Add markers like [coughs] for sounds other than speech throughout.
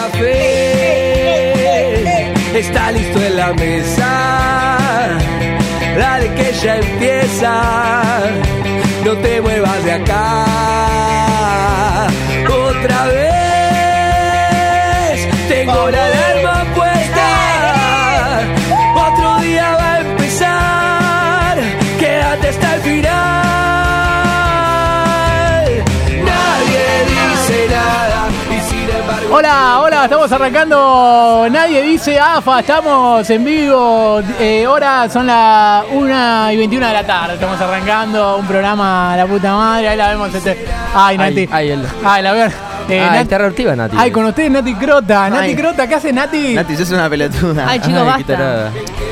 café está listo en la mesa. Dale que ya empieza, no te muevas de acá. Otra vez tengo la alarma puesta. Otro día va a empezar, quédate hasta el final. Nadie dice nada y sin embargo. Hola, hola, estamos arrancando. Nadie dice AFA, estamos en vivo. Eh, ahora son las 1 y 21 de la tarde. Estamos arrancando un programa a la puta madre. Ahí la vemos. Este. Ay, Nati. Ay, el- Ay, la veo. Eh, Ah, Nat- Nati. Ay, con ustedes Nati Crota. Nati Ay. Crota, ¿qué hace Nati? Nati, sos una pelotuda. Ay, chicos, basta.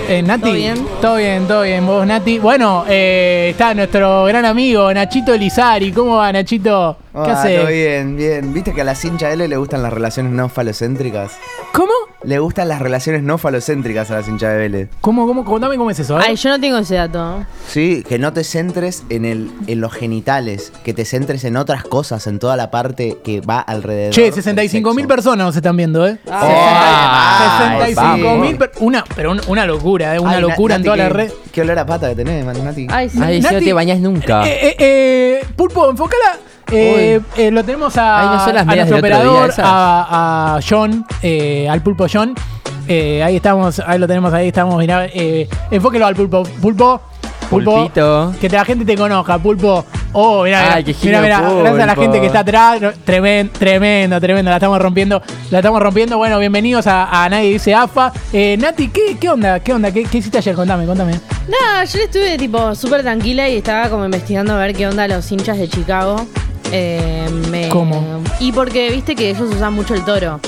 Eh, Nati. ¿Todo bien? Todo bien, todo bien. Vos, Nati. Bueno, eh, está nuestro gran amigo Nachito Lizari. ¿Cómo va, Nachito? ¿Qué Ah, hace? todo bien, bien. ¿Viste que a la cincha L le gustan las relaciones no falocéntricas? ¿Cómo? Le gustan las relaciones no falocéntricas a la cincha de Vélez. ¿Cómo, cómo? Contame cómo es eso. ¿eh? Ay, yo no tengo ese dato. Sí, que no te centres en, el, en los genitales, que te centres en otras cosas, en toda la parte que va alrededor. Che, del 65 mil personas nos están viendo, ¿eh? Ay, 65 mil vamos. una, pero un- una locura, ¿eh? Una Ay, Na- locura en Nati, toda la qué- red. Qué olor a pata que tenés, Nati. Ay, sí. Ay, si no Nati- te bañás nunca. Eh, eh, eh, Pulpo, enfócala. Eh, eh, lo tenemos a, Ay, ¿no son las a nuestro día operador, a, a John, eh, al Pulpo John. Eh, ahí estamos, ahí lo tenemos, ahí estamos. Mirá, eh, enfóquelo al Pulpo. Pulpo. Pulpo. Pulpito. Que la gente te conozca, Pulpo. Oh, mira, Ay, gracias a la gente que está atrás. Tremendo, tremendo, tremendo. La estamos rompiendo, la estamos rompiendo. Bueno, bienvenidos a, a Nadie Dice AFA. Eh, Nati, ¿qué, ¿qué onda? ¿Qué onda? ¿Qué, qué hiciste ayer? Contame, contame. Nada, yo estuve tipo súper tranquila y estaba como investigando a ver qué onda los hinchas de Chicago. Eh, me- ¿Cómo? Y porque viste que ellos usan mucho el toro.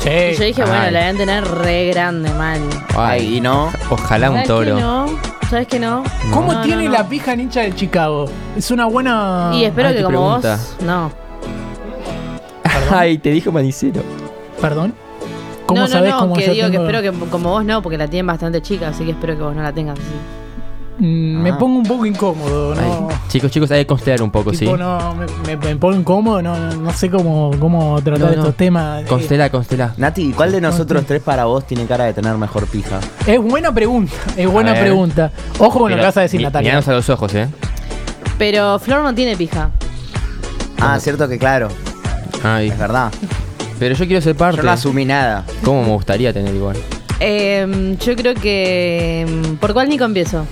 Sí. Y yo dije, bueno, Ay. la deben tener re grande, mal. Ay, y no. Ojalá un ¿Sabes toro. que no? ¿Sabes que no? ¿Cómo No, tiene no, no. la pija hincha de Chicago? Es una buena. Y espero Ay, que qué como pregunta. vos. No. [laughs] Ay, te dijo manicero. Perdón. ¿Cómo no, no, sabés no, cómo que yo digo que tengo- espero que como vos no, porque la tienen bastante chica, así que espero que vos no la tengas así. Mm, Me Ah. pongo un poco incómodo, ¿no? Ay, Chicos, chicos, hay que constelar un poco, Tipo, ¿sí? no, me, me- me pongo incómodo, no, no- no sé cómo, cómo tratar No, no. estos temas. Eh, Constela, constela. Nati, ¿cuál de nosotros tres para vos tiene cara de tener mejor pija? Es buena pregunta, es buena pregunta. Ojo con lo que vas a decir, mi- Natalia. Miranos a los ojos, ¿eh? Pero Flor no tiene pija. Ah, cierto que claro, Ay. es verdad. Pero yo quiero ser Yo parte. no asumí nada. ¿Cómo me gustaría tener igual? Eh, yo creo que. em, ¿Por cuál Nico empiezo?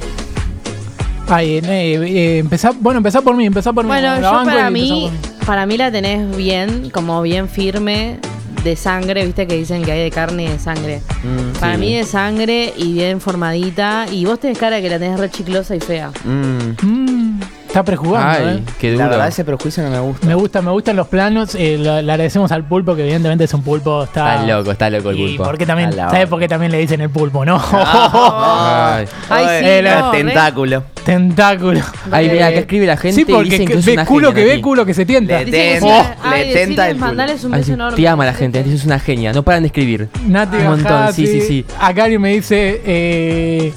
Ay, eh, eh, empezá- bueno, empezá por mí, empezá por mí. Bueno, yo para mí, para mí la tenés bien, como bien firme, de sangre, viste que dicen que hay de carne y de sangre. Mm, Para Sí. mí de sangre y bien formadita. Y vos tenés cara de que la tenés re chiclosa y fea. mm. Mm, está prejugando, Ay, ¿eh? qué La duro. verdad, ese prejuicio no me gusta. Me gusta, me gustan los planos. eh, lo- le agradecemos al pulpo, que evidentemente es un pulpo. Está, Está loco, está loco el Y pulpo. por qué también, la ¿Sabes por qué también le dicen el pulpo, no? [laughs] Ay, Ay, sí, Eh, la no, re- tentáculo. Tentáculo. Ay, mira, acá escribe la gente Sí, y porque dicen que que- sos ve una culo genia, que ve, Nati. culo que se tienta. Le Dice que sí, oh, ay, le tenta el culo. mandales un Ay, beso sí, enorme. te ama la gente, Nati, sos una genia. No paran de escribir. Nati Un montón, sí, sí, sí. Acá alguien me dice, eh,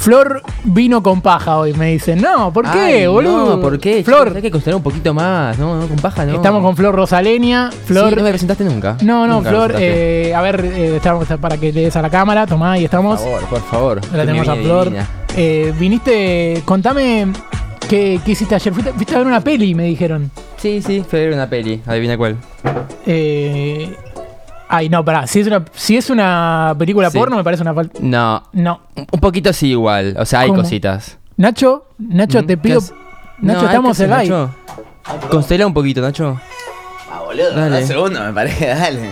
Flor vino con paja hoy, me dice. No, ¿por qué, Ay, boludo? No, ¿por qué? Flor, Chicos, hay que considerar un poquito más. No, no, con paja no. estamos con Flor Rosaleña. Flor, Sí, no me presentaste nunca. no, no, Nunca Flor, eh, a ver, eh, estamos para que le des a la cámara, tomá, ahí Por estamos. favor, por favor. La tenemos a Flor. Eh, viniste, contame qué, qué hiciste ayer. Fuiste, fuiste a ver una peli, me dijeron. Sí, sí, fue a ver una peli. Adivina cuál. Eh, ay, no, pará. Si es una, si es una película Sí. porno, me parece una falta. No, No. un un poquito sí igual. O sea, hay ¿Cómo? cositas. Nacho, Nacho, Mm, te ¿qué pido. haces? Nacho, No, estamos ¿qué en live. Nacho? Constela un poquito, Nacho. Ah, boludo. Dale. Un segundo, me parece, [laughs] dale.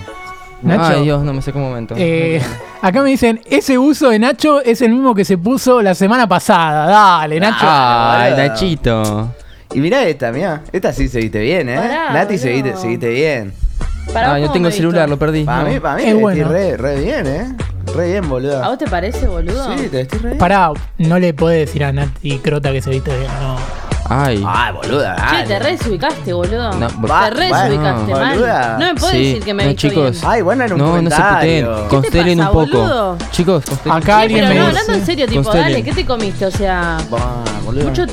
Nacho. Ay, Dios, no me sé qué momento. Eh, acá me dicen, ese uso de Nacho es el mismo que se puso la semana pasada. Dale, Nacho. Ay, boludo. Nachito. Y mirá esta, mirá. Esta sí se viste bien, ¿eh? Pará, Nati se boludo. viste, se viste bien. Para vos, ¿cómo tengo me el celular, visto? lo perdí. Para no. mí, para mí, Es te bueno. re, re bien, ¿eh? Re bien, boludo. ¿A vos te parece, boludo? Sí, te vestís re bien. Pará, no le puede decir a Nati Crota que se viste bien, no. Ay. Ay, boluda, Che, dale. te re desubicaste, boludo. No, Va- te re bueno, desubicaste, mal. boluda. No me puedes Sí, decir que me no, he visto chicos. bien. Ay, bueno, un No, no se comentario. puteen. Constelen un poco. boludo? Chicos, constelen. Acá Sí, alguien pero me no, dice- hablando en serio, tipo, Constelen. dale, ¿qué te comiste? O sea, Bah, boludo. mucho,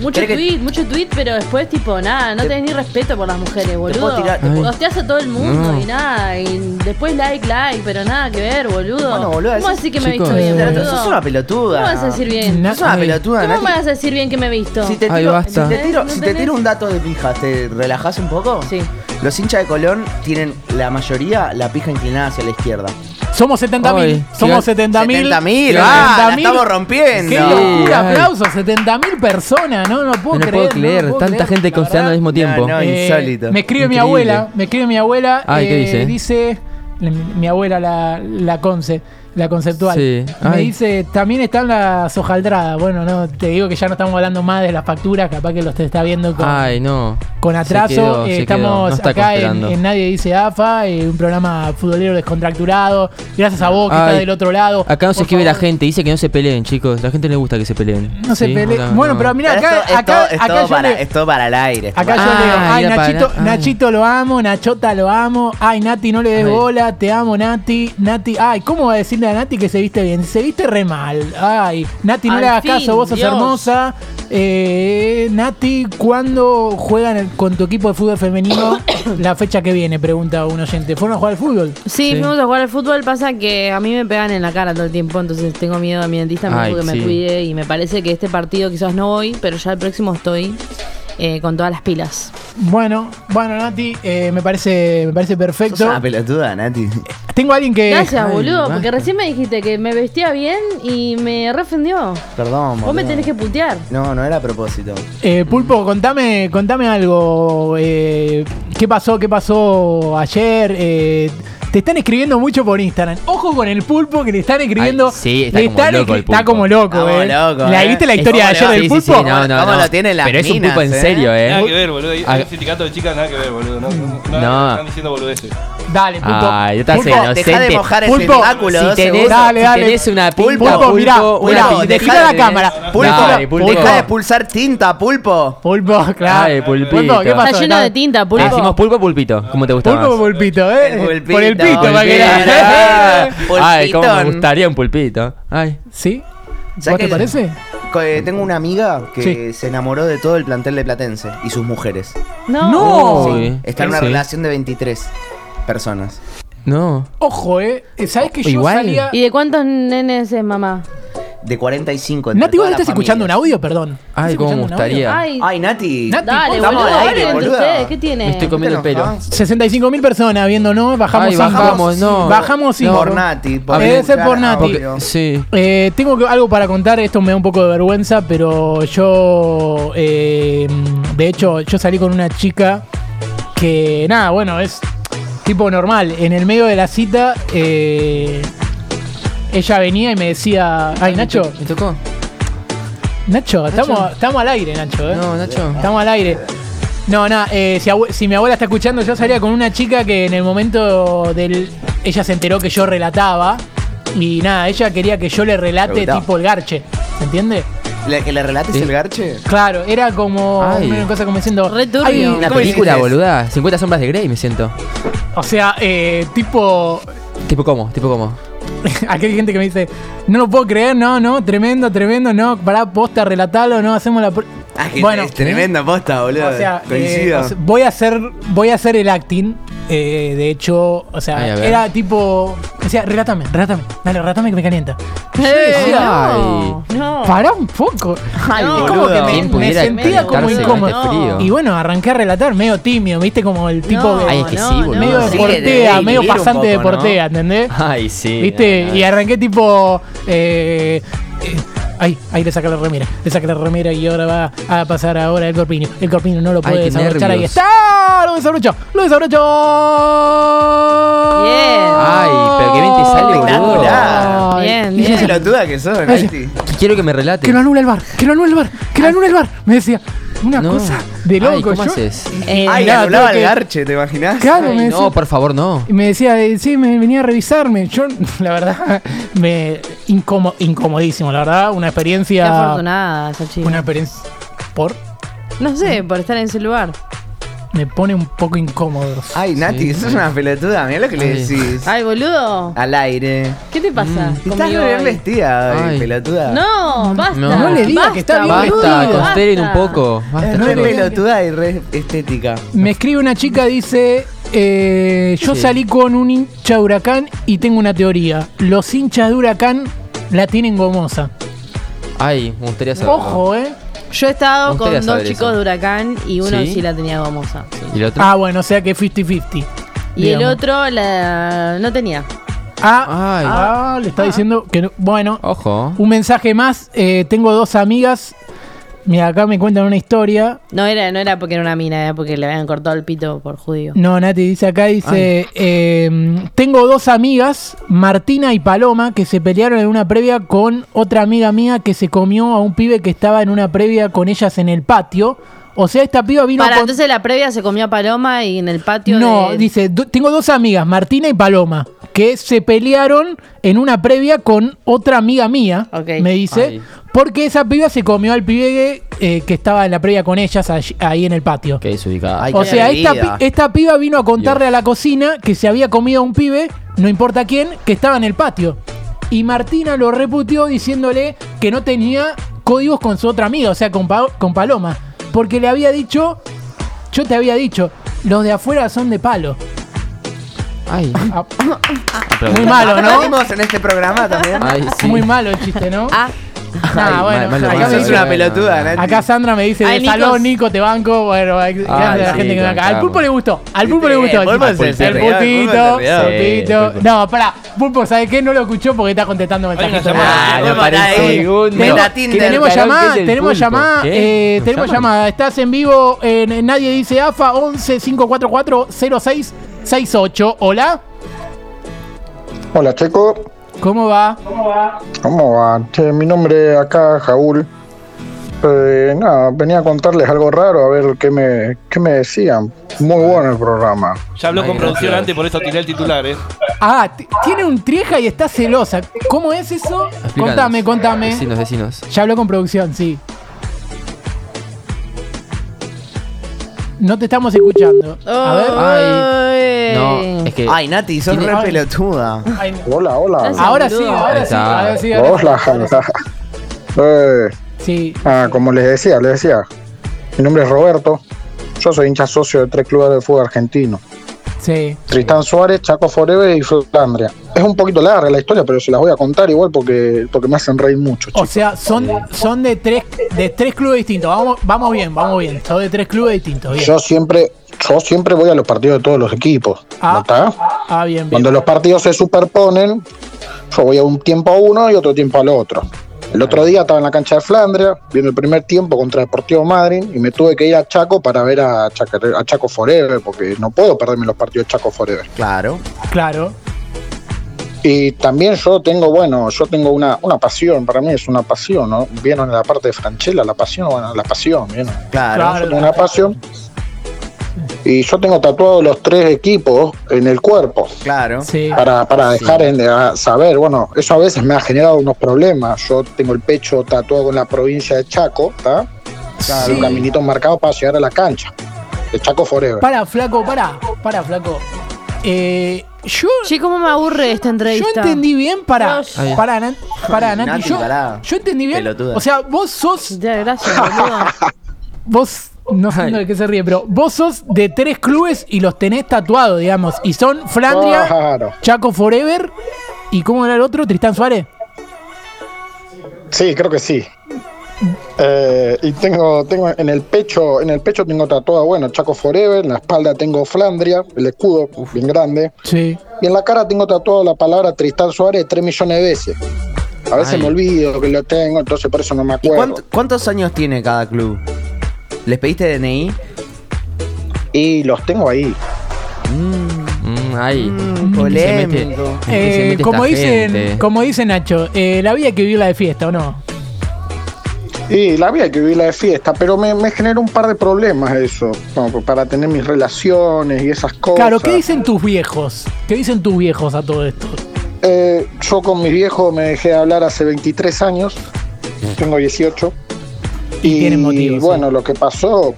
mucho ¿Querés que- tweet, mucho tweet, pero después, tipo, nada, no Te- tenés ni respeto por las mujeres, boludo. tirar- te puedo- Gosteás a todo el mundo No. y nada, y después like, like, pero nada que ver, boludo. Bueno, boluda, ¿Cómo decir que me he visto bien, boludo? Sos una pelotuda. ¿Cómo vas a decir bien? Na- Sos una pelotuda, ¿Cómo me vas a decir bien que me he visto? Si te Ay, tiro, basta. si te tiro, ¿No si te tenés? tiro un dato de pija, ¿te relajás un poco? Sí. Los hinchas de Colón tienen la mayoría la pija inclinada hacia la izquierda. Somos 70 mil. Somos gigante. 70 mil. 70.000, ah, la estamos rompiendo. Qué locura, ay. aplausos. 70 mil personas, ¿no? No puedo No creer. puedo creer, puedo tanta creer, gente considerando al mismo tiempo. No, no. Eh, insólito. Me escribe mi Increíble. abuela, me escribe mi abuela. Ay, ¿qué eh, dice? Dice, mi, mi abuela, la, la conce, la conceptual. Sí, Me dice, también están las hojaldradas. Bueno, no, te digo que ya no estamos hablando más de las facturas, capaz que los te está viendo con, Ay, no. con Se atraso. quedó, Eh, estamos No acá en, Nadie Dice AFA, eh, un programa futbolero descontracturado. Gracias a vos que Ay, estás del otro lado. Acá no se escribe la gente, dice que no se peleen, chicos. La gente le gusta que se peleen. No se ¿Sí? pelee. Hola, Bueno, no. pero mira, Pero acá, esto, acá, esto- es, acá todo yo para, le- es todo para el aire. Acá para- yo Ah, leo, ay para- Nachito, ay. Nachito lo amo, Nachota lo amo, ay Nati no le des Ay. bola, te amo Nati, Nati, ay, ¿cómo va a decirle a Nati que se viste bien? Se viste re mal, ay, Nati no Al le hagas fin, caso, vos sos Dios. hermosa, eh, Nati, ¿cuándo juegan con tu equipo de fútbol femenino [coughs] la fecha que viene? Pregunta un oyente, ¿fueron a jugar al fútbol? Sí, Sí. fuimos a jugar al fútbol. Pasa que a mí me pegan en la cara todo el tiempo, entonces tengo miedo a mi dentista. Me Ay, dijo que me cuide y me parece que este partido quizás no voy, pero ya el próximo estoy eh, con todas las pilas. Bueno, bueno Nati, eh, me parece, me parece Sos perfecto. una pelotuda, Nati. Tengo a alguien que... Gracias, Ay, boludo, basta. porque recién me dijiste que me vestía bien y me refendió. Perdón, Vos me tenés que putear. No, no era a propósito. Eh, Pulpo, contame, contame algo. eh, ¿Qué pasó? ¿Qué pasó ayer? Eh, te están escribiendo mucho por Instagram. Ojo con el pulpo que le están escribiendo. Ay, sí, está le como están loco el escri- Está pulpo. como loco, eh. locos, ¿La eh. viste la historia de ¿Cómo ayer del Sí, pulpo? sí, no, no, ¿Cómo no. lo tienen las Pero es un pulpo en eh? serio, eh. Nada que ver, boludo. Hay Ah. un sindicato de chicas, nada que ver, boludo. No, no, No. Están diciendo boludeces. Dale, pulpo. Ay, estás Pulpo, inocente. Dejá de mojar ese Pulpo, tentáculo. Si tenés, segundos. Dale, si dale. tenés una Pulpo, pinta, Pulpo, mirá, una pinta. la cámara. Pulpo, Dale, pulpo. deja de expulsar tinta, pulpo. Pulpo, claro. Ay, pulpito. Pulpo, ¿qué pasó? Está lleno de tinta, Le pulpo. decimos pulpo o pulpito, ¿cómo te gusta Pulpo o más? pulpito, ¿eh? Pulpito, Por el pito, para que [laughs] pulpito. Ay, cómo me Pulpitón. gustaría un pulpito. Ay. ¿Sí? ¿Vos ¿Sabes te parece? Co- eh, Tengo una amiga que Sí. se enamoró de todo el plantel de Platense y sus mujeres. No. No. Uy, Está en una sí. relación de 23 personas. No. Ojo, ¿eh? ¿Sabés que yo Igual. salía... ¿Y de cuántos nenes es mamá? De 45. entre Nati, ¿vos estás escuchando un audio? Perdón. Ay, ¿Estás cómo me escuchando un audio? gustaría. Ay, Ay, Nati. Nati, dale, estamos boludo, al aire, hablen entre boluda. ustedes. ¿Qué tiene? Me estoy comiendo el pelo. enojás? 65 mil personas viéndonos, bajamos Ay, cinco. bajamos, no. Bajamos cinco. Por Nati. por Debe el ser por Nati. obvio. Sí. Eh, tengo que- algo para contar, esto me da un poco de vergüenza, pero yo, eh, de hecho, yo salí con una chica que, nada, bueno, es tipo normal. En el medio de la cita, eh, ella venía y me decía, ay, Nacho, ¿Me tocó? Nacho, estamos, estamos al aire, Nacho, ¿eh? No, Nacho. Estamos al aire. No, nada, eh, si, mi abuela está escuchando, yo salía con una chica que en el momento del. Ella se enteró que yo relataba. Y nada, ella quería que yo le relate tipo el garche. ¿Se entiende? ¿Le- ¿Que le relates Sí. el garche? Claro, era como Ay. una cosa como diciendo. Re turbio. "Ay, Una ¿cómo película, hiciste? boluda. 50 sombras de Grey, me siento. O sea, eh, tipo. ¿Tipo cómo? ¿Tipo cómo? [laughs] Aquí hay gente que me dice, no lo puedo creer, no, no, tremendo, tremendo, no, pará, posta, relatalo, no, hacemos la. pr-". Ah, que Bueno, es tremenda posta, boludo. O sea, eh, Coincido. o sea, voy a hacer voy a hacer el acting. Eh, de hecho, o sea, Ay, era tipo. Decía, relátame, relátame, dale, relátame que me calienta. Yo Eh, decía, no, no. pará un poco. Ay, Y no, como que me, ¿Quién me pudiera sentía como incómodo. este frío? Y bueno, arranqué a relatar medio tímido, viste, como el tipo No, de. Ay, es que sí, boludo. medio de portea, medio pasante de poco, ¿no? portea, ¿entendés? Ay, sí. ¿Viste? no, no. Y arranqué tipo. Eh, eh, ahí, ahí le saca la remera. Le saca la remera y ahora va a pasar ahora el corpiño. El corpiño no lo Ay, puede qué desabrochar. Ahí está. Lo desabrochó. Lo desabrochó. Bien. Ay, pero qué bien te sale, boludo. Espectacular. Bien, bien. Qué pelotuda que sos, Ay. Quiero que me relate. Que lo anule el bar. Que lo anule el bar. Que lo anule el bar. Me decía. Una No. cosa de Ay, loco. ¿cómo yo- haces? Eh, Ay, nada, anulaba tuve el que- garche, ¿te imaginas? Claro, Ay, me decía. no, por favor, no. Y me decía, eh, sí, me venía a revisarme. Yo, [laughs] la verdad, me. Incomo, incomodísimo, la verdad. Una Qué experiencia. afortunada esa chica. Una experiencia. Por. No sé, por estar en ese lugar. Me pone un poco incómodo. Ay, Nati, Sí, sos una pelotuda. Mirá lo que le decís. Ay, boludo. Al aire. ¿Qué te pasa? Estás conmigo re bien vestida, ay, pelotuda. No, basta. No. No le diga que está bien Basta, consideren un poco. Basta, Es re chicos. pelotuda y re estética. Me escribe una chica, dice. eh, yo Sí. salí con un hincha de huracán y tengo una teoría. Los hinchas de huracán la tienen gomosa. Ay, me gustaría saber. Ojo, ¿eh? Yo he estado con dos chicos eso. de huracán y uno ¿Sí? sí, la tenía gomosa. ¿Y el otro? Ah, bueno, o sea que 50-50. Y el otro la, no tenía. Ah, Ay. ah, le está diciendo que no. Bueno, Ojo. un mensaje más. eh, tengo dos amigas. Mira, acá me cuentan una historia. No era, no era porque era una mina, era porque le habían cortado el pito por judío. No, Nati dice acá, dice, eh, tengo dos amigas, Martina y Paloma, que se pelearon en una previa con otra amiga mía que se comió a un pibe que estaba en una previa con ellas en el patio. O sea, esta piba vino Para, con... entonces la previa se comió a Paloma y en el patio No, de- dice, "Do- tengo dos amigas, Martina y Paloma, que se pelearon en una previa con otra amiga mía, Ok. me dice, Ay. Porque esa piba se comió al pibe eh, que estaba en la previa con ellas allí- ahí en el patio. Qué desubicada. Ay, O qué sea, esta, atrevida. pi- esta piba vino a contarle a la cocina que se había comido a un pibe, no importa quién, que estaba en el patio. Y Martina lo reputió diciéndole que no tenía códigos con su otra amiga, o sea, con, Pa- con Paloma. Porque le había dicho, yo te había dicho, los de afuera son de palo. Ay. Ah, Aplaudí. muy malo, ¿no? ¿Aplaudimos en este programa también? Ay, sí. Muy malo el chiste, ¿no? Ah, Nah, Ay, bueno, mal- mal- acá, me dice- una pelotuda, Sandra me dice, de Nico. salón, Nico, te banco. Bueno, gracias a la sí, gente que me acá. Al pulpo le gustó. Al pulpo le gustó. el pulpito, No, pará. Pulpo, ¿sabes qué? No lo escuchó porque está contestando mensajes. Ah, no parece. Meta Tenemos, llamada, tenemos llamada, eh, ¿Nos tenemos llamada. Estás en vivo en Nadie Dice AFA 11 544 0668. Hola, Hola chicos, ¿cómo va? ¿cómo va? Che, mi nombre acá es Jaúl. Eh, nada, venía a contarles algo raro, a ver qué me, qué me decían. Muy bueno el programa. Ya habló Ay, con producción antes, por eso tiré el titular, ¿eh? Ah, t- tiene un trieja y está celosa. ¿Cómo es eso? Explícanos. Contame, contame. Vecinos, vecinos. Ya habló con producción, sí. No te estamos escuchando. A ver. Ay. No, es que. Ay, Nati, sos re pelotuda. Ay, Hola, hola. Ahora sí, ahora sí, ahora sí. ahora sí. Hola. Eh, Sí, ah, como les decía, les decía. Mi nombre es Roberto. Yo soy hincha socio de tres clubes de fútbol argentino. Sí. Tristán Suárez, Chaco Forever y Flandria. Es un poquito larga la historia, pero se las voy a contar igual porque, porque me hacen reír mucho, O sea, son, son de tres de tres clubes distintos. Vamos, vamos bien, vamos bien. Son de tres clubes distintos. Bien. Yo siempre, yo siempre voy a los partidos de todos los equipos. Ah. ¿no está? Ah, bien, bien. Cuando los partidos se superponen, yo voy a un tiempo a uno y otro tiempo al otro. El otro día estaba en la cancha de Flandria, viendo el primer tiempo contra Deportivo Madrid, y me tuve que ir a Chaco para ver a Chaco, a Chaco Forever, porque no puedo perderme los partidos de Chaco Forever. Claro. Claro. Y también yo tengo, bueno, yo tengo una, una pasión, para mí es una pasión, ¿no? Vieron en la parte de Franchella, la pasión, bueno, la pasión, ¿vieron? Claro. Claro. Yo tengo una pasión. Y yo tengo tatuados los tres equipos en el cuerpo. Claro. Sí. para, para dejar en- a saber, bueno, eso a veces me ha generado unos problemas. Yo tengo el pecho tatuado en la provincia de Chaco, ¿está? Sí. Un caminito marcado para llegar a la cancha. De Chaco Forever. Para, flaco, para, para, flaco. Eh, yo, Che, ¿cómo me aburre esta yo entrevista? entendí bien para, para, Nat- para Nati. Nati, yo, pará. yo entendí bien. Pelotuda. O sea, vos sos, Ya, gracias, boludo. [laughs] vos, no sé de qué se ríe, pero vos sos de tres clubes y los tenés tatuados, digamos. Y son Flandria, Claro. Chaco Forever y ¿cómo era el otro? Tristán Suárez. Sí, creo que sí. Eh, y tengo, tengo en el pecho, en el pecho tengo tatuado, bueno, Chaco Forever, en la espalda tengo Flandria, el escudo, bien grande. Sí. Y en la cara tengo tatuado la palabra Tristán Suárez tres millones de veces. A veces Ay. me olvido que lo tengo, entonces por eso no me ¿Y acuerdo. cuánto- cuántos años tiene cada club? ¿Les pediste DNI? Y los tengo ahí. Mm, ay. Mm, ¿En qué se mete- polémico. en qué se Eh, como dicen, gente? como dice Nacho, eh, la vida hay que vivirla de fiesta, ¿o no? Y la vida hay que vivirla de fiesta, pero me, me genera un par de problemas eso, como para tener mis relaciones y esas cosas. Claro, ¿qué dicen tus viejos? ¿Qué dicen tus viejos a todo esto? Eh, yo con mi viejo me dejé de hablar hace 23 años, tengo 18. Y tienen motivos, bueno, lo que pasó,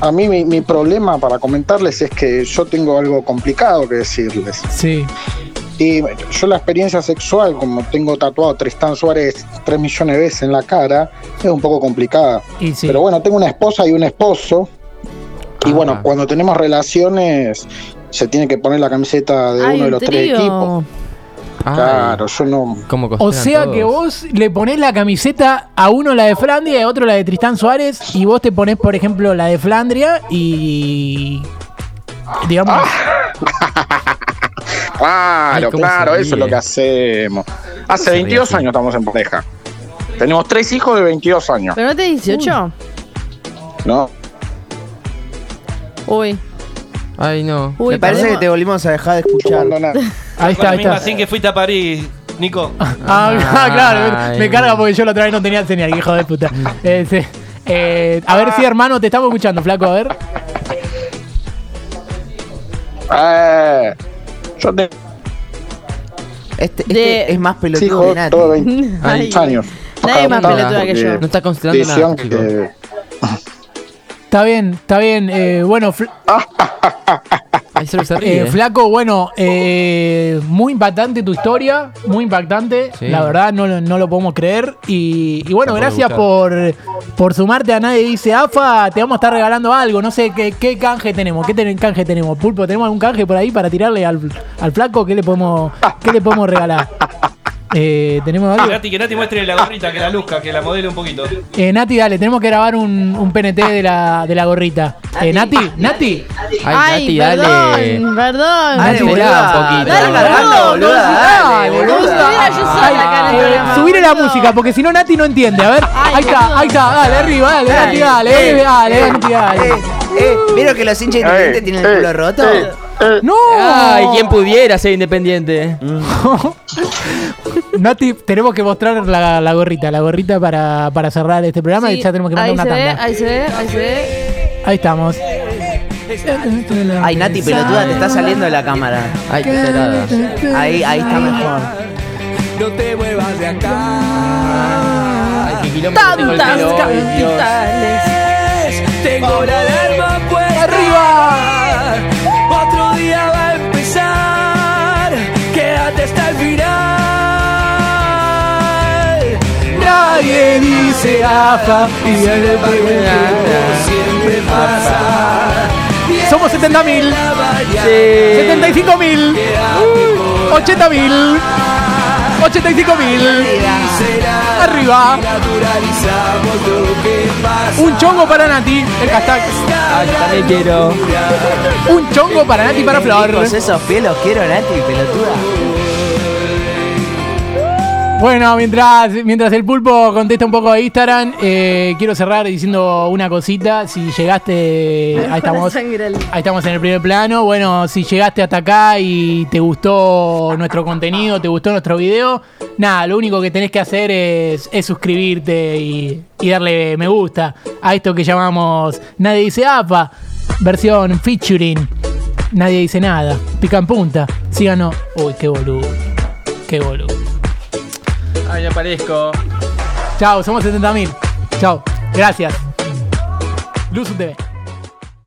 a mí mi, mi problema para comentarles es que yo tengo algo complicado que decirles. Sí. Y yo la experiencia sexual, como tengo tatuado Tristán Suárez 3 millones de veces en la cara, es un poco complicada. Y sí. Pero bueno, tengo una esposa y un esposo. Y Ah. bueno, cuando tenemos relaciones, se tiene que poner la camiseta de Ay, uno de un los tres equipos. Ay, Claro, yo no. ¿Cómo O sea todos? que vos le ponés la camiseta a uno la de Flandria y a otro la de Tristán Suárez y vos te ponés, por ejemplo, la de Flandria y... Digamos... [laughs] Claro, Ay, cómo claro, se eso es lo que hacemos. Hace se ríe 22 así? años estamos en pareja. Tenemos tres hijos de 22 años, ¿Pero no te 18? ¿no? Uy. Ay, no. Uy, Me parece que te volvimos a dejar de escuchar. [laughs] Ahí está, ahí está. sin que fuiste a París, Nico. Ah, [laughs] claro, Ay. me carga porque yo la otra vez no tenía señal, hijo de puta. [laughs] Eh, sí. Eh, a ver si hermano te estamos escuchando, flaco, a ver. Eh, yo tengo Este, este De- es más pelotudo que Nati. todos 20 Ay. años. Nadie más Porque pelotuda que yo. No está considerando nada, que- Está bien, está bien. Eh, bueno, fl- [laughs] Se ríe. eh, flaco, bueno, eh, muy impactante tu historia, muy impactante. Sí. La verdad, no, lo- no lo podemos creer. Y, y bueno, gracias por, por sumarte a Nadie Dice AFA. Te vamos a estar regalando algo. No sé qué, qué canje tenemos. ¿Qué ten- canje tenemos? Pulpo, ¿tenemos algún canje por ahí para tirarle al, al flaco? ¿Qué le podemos, qué le podemos regalar? Eh, ¿Tenemos Que algo? Nati, que Nati muestre la gorrita, que la luzca, que la modele un poquito. Eh, Nati, dale, tenemos que grabar un, un PNT de la, de la gorrita. Eh, Nati, Nati. Ay, Nati, perdón, dale. perdón. Dale, Nati, boluda. un poquito. Dale, boluda. Ay, eh, la música, porque si no Nati no entiende. A ver, Ay, ahí está, boludo. ahí está, dale, arriba, dale, Nati, dale, Eh, dale, dale, eh, Nati, dale. Eh, eh, ¿Vieron que los hinchas independientes Eh, tienen el eh, culo roto? Eh. No, Ay, ¿quién pudiera ser independiente? [laughs] Nati, tenemos que mostrar la, la gorrita, la gorrita para, para cerrar este programa y ya tenemos que mandar ahí una se ve, tanda. ahí se ve, ahí se ve. Ahí estamos. Ay, Nati, pelotuda, te está saliendo de la cámara. Ay, qué tarada. Ahí, ahí está mejor. No te muevas de acá. Tantas capitales. Tengo la alarma puesta. ¡Arriba! El tiempo siempre pasa. Somos 70 mil, La mañana 75 mil, 80 mil, 85 mil. será. Arriba. Naturalizamos lo que pasa. Un chongo para Nati, el hashtag. Ay, yo también quiero. Un chongo para Nati para Flor. Esos pies los quiero, Nati, pelotuda. Bueno, mientras, mientras el pulpo contesta un poco a Instagram, eh, quiero cerrar diciendo una cosita. Si llegaste, ahí estamos, ahí estamos en el primer plano. Bueno, si llegaste hasta acá y te gustó nuestro contenido, te gustó nuestro video, nada, lo único que tenés que hacer es, es suscribirte y, y darle me gusta a esto que llamamos Nadie dice APA, versión featuring. Nadie dice nada, pica en punta. Síganos. Uy, qué boludo. Qué boludo. No aparezco. Chao, somos 70.000. Chao, gracias. Luz TV.